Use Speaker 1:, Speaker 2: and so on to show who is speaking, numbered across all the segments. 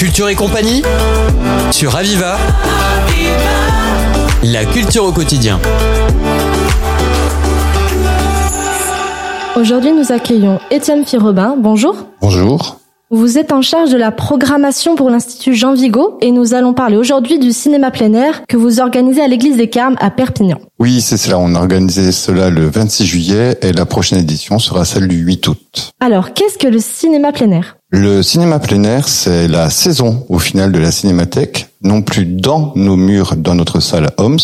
Speaker 1: Culture et compagnie sur Aviva. La culture au quotidien.
Speaker 2: Aujourd'hui, nous accueillons Étienne Firobin. Bonjour.
Speaker 3: Bonjour.
Speaker 2: Vous êtes en charge de la programmation pour l'Institut Jean Vigo et nous allons parler aujourd'hui du cinéma plein air que vous organisez à l'église des Carmes à Perpignan.
Speaker 3: Oui, c'est cela. On a organisé cela le 26 juillet et la prochaine édition sera celle du 8 août.
Speaker 2: Alors, qu'est-ce que le cinéma plein air?
Speaker 3: Le cinéma plein air, c'est la saison au final de la cinémathèque, non plus dans nos murs dans notre salle Homs,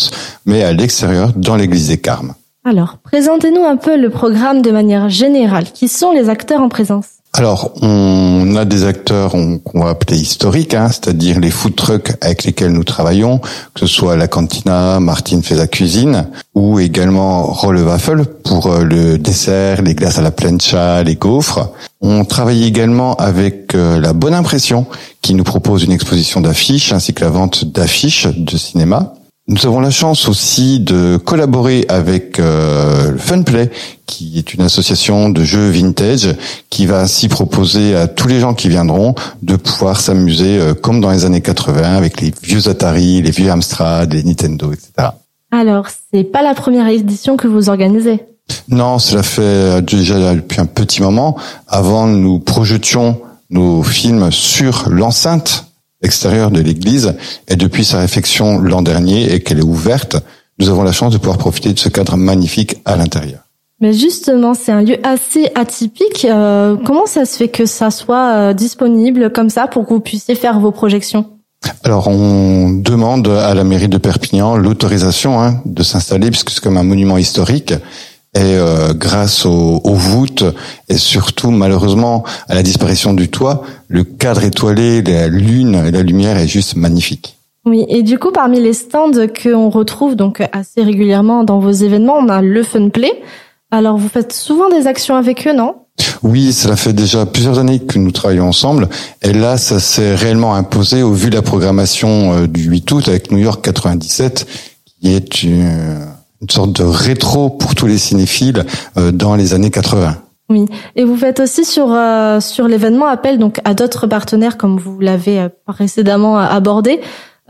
Speaker 3: mais à l'extérieur dans l'église des Carmes.
Speaker 2: Alors, présentez-nous un peu le programme de manière générale. Qui sont les acteurs en présence?
Speaker 3: Alors, on a des acteurs on- qu'on va appeler historiques, hein, c'est-à-dire les food trucks avec lesquels nous travaillons, que ce soit la cantina, Martine fait sa cuisine, ou également Roll Waffle pour euh, le dessert, les glaces à la plancha, les gaufres. On travaille également avec euh, la Bonne Impression, qui nous propose une exposition d'affiches ainsi que la vente d'affiches de cinéma. Nous avons la chance aussi de collaborer avec euh, Funplay, qui est une association de jeux vintage, qui va ainsi proposer à tous les gens qui viendront de pouvoir s'amuser euh, comme dans les années 80 avec les vieux Atari, les vieux Amstrad, les Nintendo, etc.
Speaker 2: Alors, c'est pas la première édition que vous organisez?
Speaker 3: Non, cela fait euh, déjà depuis un petit moment. Avant, nous projetions nos films sur l'enceinte extérieure de l'église et depuis sa réfection l'an dernier et qu'elle est ouverte, nous avons la chance de pouvoir profiter de ce cadre magnifique à l'intérieur.
Speaker 2: Mais justement, c'est un lieu assez atypique. Euh, comment ça se fait que ça soit euh, disponible comme ça pour que vous puissiez faire vos projections?
Speaker 3: Alors, on demande à la mairie de Perpignan l'autorisation hein, de s'installer puisque c'est comme un monument historique. Et euh, grâce aux, aux voûtes et surtout malheureusement à la disparition du toit, le cadre étoilé, la lune et la lumière est juste magnifique.
Speaker 2: Oui, et du coup, parmi les stands qu'on retrouve donc assez régulièrement dans vos événements, on a le Fun Play. Alors, vous faites souvent des actions avec eux, non?
Speaker 3: Oui, cela fait déjà plusieurs années que nous travaillons ensemble. Et là, ça s'est réellement imposé au vu de la programmation euh, du 8 août avec New York 97, qui est une, une sorte de rétro pour tous les cinéphiles euh, dans les années 80.
Speaker 2: Oui, et vous faites aussi sur euh, sur l'événement appel donc à d'autres partenaires comme vous l'avez euh, précédemment abordé,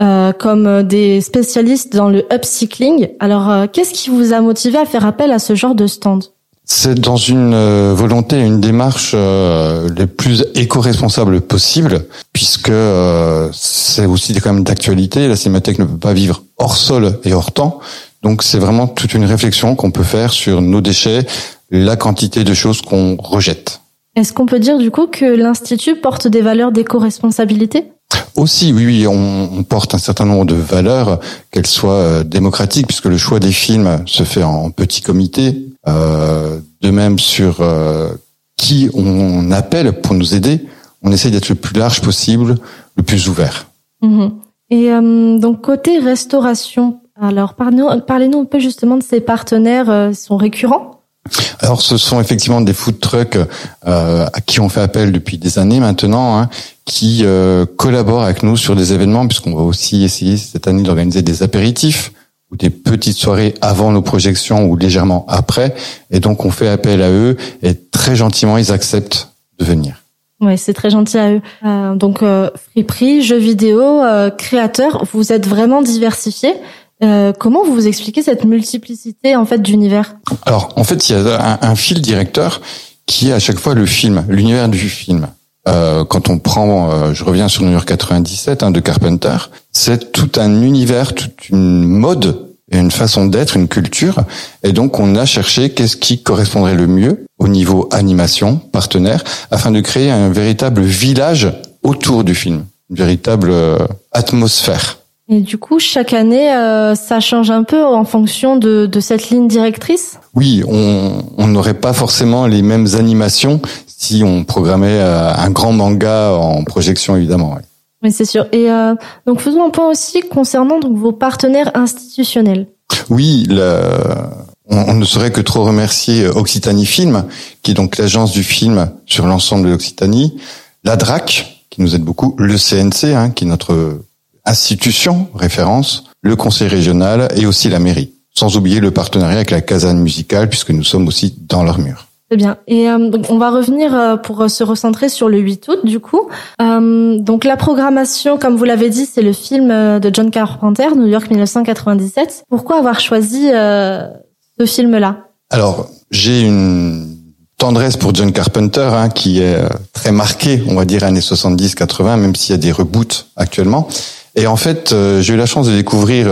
Speaker 2: euh, comme des spécialistes dans le upcycling. Alors, euh, qu'est-ce qui vous a motivé à faire appel à ce genre de stand?
Speaker 3: C'est dans une volonté, une démarche euh, les plus éco-responsables possible, puisque euh, c'est aussi quand même d'actualité. La cinémathèque ne peut pas vivre hors sol et hors temps. Donc c'est vraiment toute une réflexion qu'on peut faire sur nos déchets, la quantité de choses qu'on rejette.
Speaker 2: Est-ce qu'on peut dire du coup que l'institut porte des valeurs d'éco-responsabilité?
Speaker 3: Aussi, oui, oui, on, on porte un certain nombre de valeurs, qu'elles soient euh, démocratiques, puisque le choix des films se fait en petit comité. Euh, de même sur euh, qui on appelle pour nous aider, on essaie d'être le plus large possible, le plus ouvert.
Speaker 2: Mhm. Et euh, donc côté restauration, alors parlez-nous parlez-nous un peu justement de ces partenaires, euh, sont récurrents
Speaker 3: Alors, ce sont effectivement des food trucks euh, à qui on fait appel depuis des années maintenant, hein, qui euh, collaborent avec nous sur des événements, puisqu'on va aussi essayer cette année d'organiser des apéritifs ou des petites soirées avant nos projections ou légèrement après. Et donc, on fait appel à eux et très gentiment, ils acceptent de venir.
Speaker 2: Ouais, c'est très gentil à eux. Euh, donc euh, friperie, jeux vidéo, euh, créateurs, vous êtes vraiment diversifiés. Euh, comment vous vous expliquez cette multiplicité en fait d'univers?
Speaker 3: Alors, en fait, il y a un, un fil directeur qui est à chaque fois le film, l'univers du film. Euh, quand on prend, euh, je reviens sur New York 97 hein, de Carpenter, c'est tout un univers, toute une mode et une façon d'être, une culture. Et donc, on a cherché qu'est-ce qui correspondrait le mieux au niveau animation, partenaire, afin de créer un véritable village autour du film, une véritable euh, atmosphère.
Speaker 2: Et du coup, chaque année, euh, ça change un peu en fonction de, de cette ligne directrice?
Speaker 3: Oui, on on n'aurait pas forcément les mêmes animations si on programmait euh, un grand manga en projection, évidemment. ouais.
Speaker 2: Oui, c'est sûr. Et euh, donc faisons un point aussi concernant donc vos partenaires institutionnels.
Speaker 3: Oui, le- on, on ne saurait que trop remercier Occitanie Film, qui est donc l'agence du film sur l'ensemble de l'Occitanie, la DRAC, qui nous aide beaucoup, le CNC, hein, qui est notre institution référence, le conseil régional et aussi la mairie. Sans oublier le partenariat avec la caserne musicale, puisque nous sommes aussi dans leur mur.
Speaker 2: C'est bien. Et euh, donc on va revenir euh, pour euh, se recentrer sur le 8 août du coup. donc la programmation, comme vous l'avez dit, c'est le film de John Carpenter, New York 1997. Pourquoi avoir choisi ce film-là?
Speaker 3: Alors j'ai une tendresse pour John Carpenter, hein, qui est très marqué, on va dire années 70-80, même s'il y a des reboots actuellement. Et en fait, j'ai eu la chance de découvrir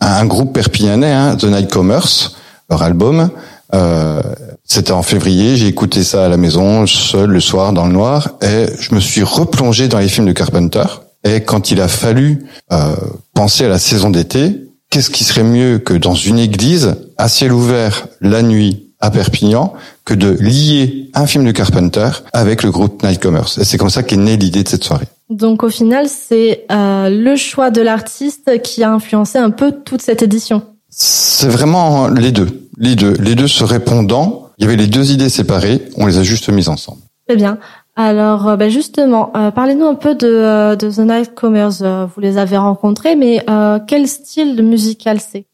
Speaker 3: un groupe perpignanais, hein, The Nightcomers, leur album. Euh, c'était en février, j'ai écouté ça à la maison, seul le soir dans le noir, et je me suis replongé dans les films de Carpenter. Et quand il a fallu euh, penser à la saison d'été, qu'est-ce qui serait mieux que dans une église à ciel ouvert la nuit à Perpignan que de lier un film de Carpenter avec le groupe Nightcomers? Et c'est comme ça qu'est née l'idée de cette soirée.
Speaker 2: Donc au final, c'est euh, le choix de l'artiste qui a influencé un peu toute cette édition.
Speaker 3: C'est vraiment les deux, les deux, les deux se répondant. Il y avait les deux idées séparées, on les a juste mises ensemble.
Speaker 2: Très bien. Alors, euh, ben justement, euh, parlez-nous un peu de, de The Nightcomers. Vous les avez rencontrés, mais quel style musical c'est?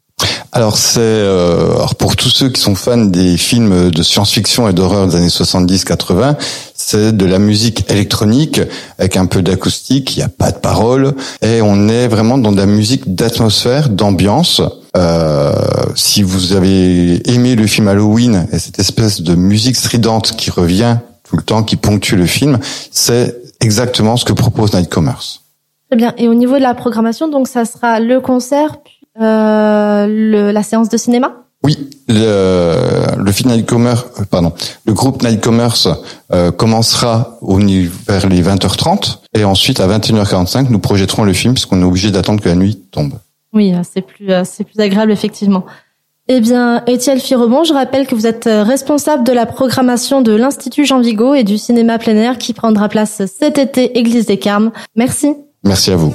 Speaker 3: Alors c'est euh, pour tous ceux qui sont fans des films de science-fiction et d'horreur des années 70-80, c'est de la musique électronique avec un peu d'acoustique, il n'y a pas de paroles et on est vraiment dans de la musique d'atmosphère, d'ambiance. Euh, si vous avez aimé le film Halloween et cette espèce de musique stridente qui revient tout le temps, qui ponctue le film, c'est exactement ce que propose Nightcomers.
Speaker 2: Très bien. Et au niveau de la programmation, donc ça sera le concert, euh, le, la séance de cinéma?
Speaker 3: Oui, le, le film Nightcomers, euh, pardon, le groupe Nightcomers euh, commencera au, vers les 20h30 et ensuite à 21h45 nous projetterons le film puisqu'on est obligé d'attendre que la nuit tombe.
Speaker 2: Oui, euh, c'est plus c'est plus agréable effectivement. Eh bien, Étienne Firebon, je rappelle que vous êtes responsable de la programmation de l'Institut Jean Vigo et du cinéma plein air qui prendra place cet été Église des Carmes. Merci.
Speaker 3: Merci à vous.